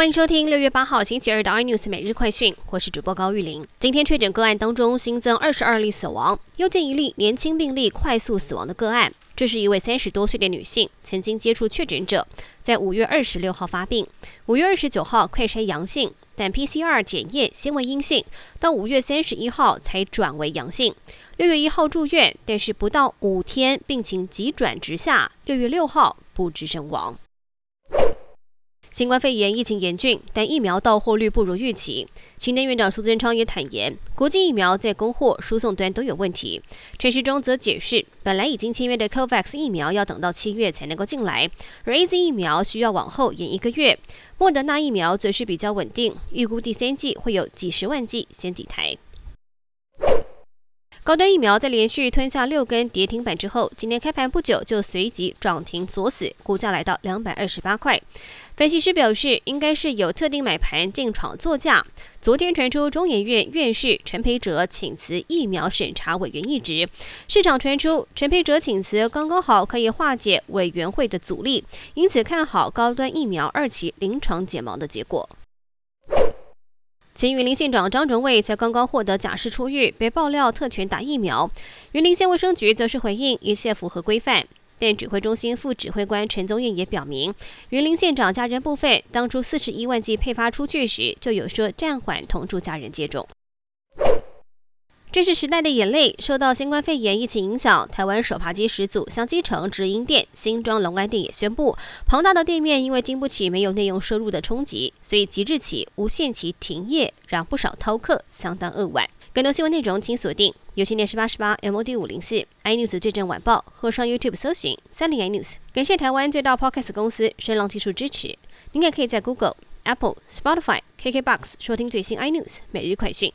欢迎收听六月八号星期二的 iNews 每日快讯，我是主播高玉玲。今天确诊个案当中新增二十二例死亡，又见一例年轻病例快速死亡的个案。这是一位三十多岁的女性，曾经接触确诊者，在五月二十六号发病，五月二十九号快筛阳性，但 PCR 检验先为阴性，到五月三十一号才转为阳性。六月一号住院，但是不到五天病情急转直下，六月六号不治身亡。新冠肺炎疫情严峻，但疫苗到货率不如预期。青年院长苏贞昌也坦言，国际疫苗在供货、输送端都有问题。陈时中则解释，本来已经签约的 COVAX 疫苗要等到七月才能够进来，而 AZ 疫苗需要往后延一个月。莫德纳疫苗则是比较稳定，预估第三季会有几十万剂先抵台。高端疫苗在连续吞下六根跌停板之后，今天开盘不久就随即涨停锁死，股价来到两百二十八块。分析师表示，应该是有特定买盘进场作价。昨天传出中研院院士陈培哲请辞疫苗审查委员一职，市场传出陈培哲请辞刚刚好可以化解委员会的阻力，因此看好高端疫苗二期临床解盲的结果。前云林县长张荣卫才刚刚获得假释出狱，被爆料特权打疫苗。云林县卫生局则是回应一切符合规范，但指挥中心副指挥官陈宗彦也表明，云林县长家人部分当初四十一万剂配发出去时，就有说暂缓同住家人接种。这是时代的眼泪。受到新冠肺炎疫情影响，台湾手扒鸡始祖香鸡城直营店新庄龙安店也宣布，庞大的店面因为经不起没有内容收入的冲击，所以即日起无限期停业，让不少饕客相当扼腕。更多新闻内容请锁定有线电视八十八 MOD 五零四 iNews 最正晚报，或上 YouTube 搜寻三零 iNews。感谢台湾最大 Podcast 公司声浪技术支持。您也可以在 Google、Apple、Spotify、KKBox 收听最新 iNews 每日快讯。